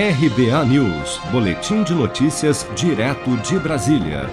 RBA News, Boletim de Notícias, direto de Brasília.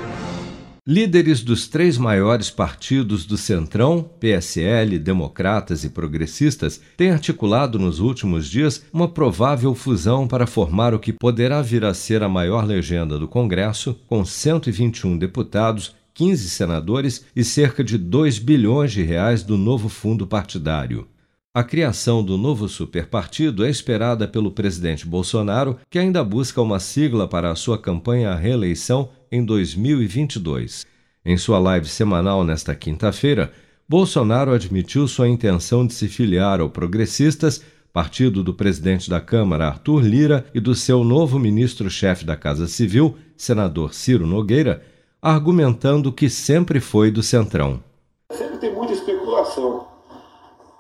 Líderes dos três maiores partidos do Centrão, PSL, Democratas e Progressistas, têm articulado nos últimos dias uma provável fusão para formar o que poderá vir a ser a maior legenda do Congresso, com 121 deputados, 15 senadores e cerca de 2 bilhões de reais do novo fundo partidário. A criação do novo superpartido é esperada pelo presidente Bolsonaro, que ainda busca uma sigla para a sua campanha à reeleição em 2022. Em sua live semanal nesta quinta-feira, Bolsonaro admitiu sua intenção de se filiar ao Progressistas, partido do presidente da Câmara, Arthur Lira, e do seu novo ministro-chefe da Casa Civil, senador Ciro Nogueira, argumentando que sempre foi do Centrão. Sempre tem muita especulação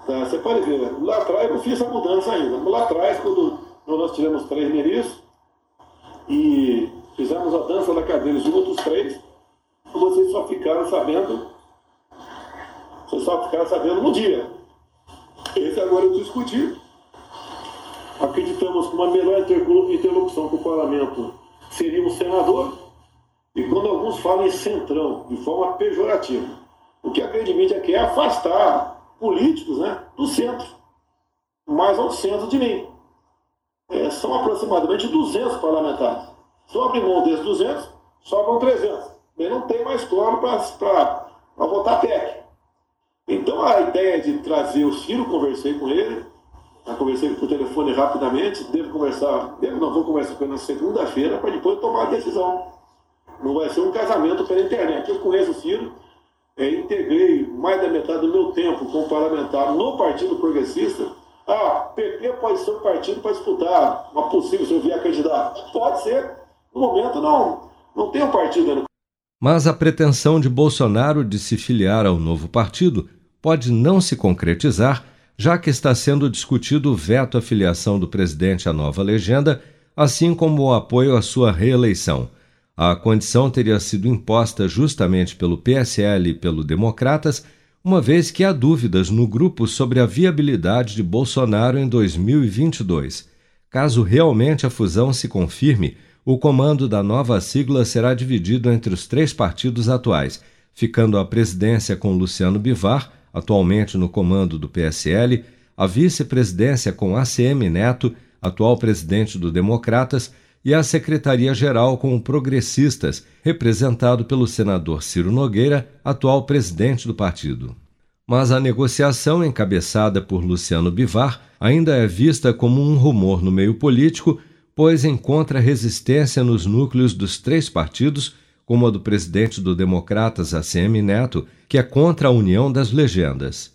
Tá? Você pode ver, lá atrás eu não fiz essa mudança ainda. Lá atrás, quando nós tivemos três ministros e fizemos a dança da cadeira de outros três, vocês só ficaram sabendo, vocês só ficaram sabendo no dia. Esse agora eu discuti. Acreditamos que uma melhor interlocução com o parlamento seria um senador, e quando alguns falam em centrão, de forma pejorativa, o que a grande mídia quer é afastar políticos né, do centro, mais ao centro de mim. É, são aproximadamente 200 parlamentares. Se eu abrir mão desses 200, sobram 300. Bem, não tem mais quórum para votar PEC. Então a ideia de trazer o Ciro, conversei com ele, conversei por telefone rapidamente, devo conversar, devo, não vou conversar com ele na segunda-feira para depois tomar a decisão. Não vai ser um casamento pela internet. Eu conheço o Ciro, é, integrei mais da metade do meu tempo como parlamentar no Partido Progressista. Ah, PP pode ser um partido para disputar uma possível se eu vier candidato. Pode ser. No momento não, não tem um partido. Mas a pretensão de Bolsonaro de se filiar ao novo partido pode não se concretizar, já que está sendo discutido o veto à filiação do presidente à nova legenda, assim como o apoio à sua reeleição. A condição teria sido imposta justamente pelo PSL e pelo Democratas, uma vez que há dúvidas no grupo sobre a viabilidade de Bolsonaro em 2022. Caso realmente a fusão se confirme, o comando da nova sigla será dividido entre os três partidos atuais, ficando a presidência com Luciano Bivar, atualmente no comando do PSL, a vice-presidência com ACM Neto, atual presidente do Democratas, e a Secretaria-Geral com Progressistas, representado pelo senador Ciro Nogueira, atual presidente do partido. Mas a negociação encabeçada por Luciano Bivar ainda é vista como um rumor no meio político, pois encontra resistência nos núcleos dos três partidos, como a do presidente do Democratas, ACM Neto, que é contra a união das legendas.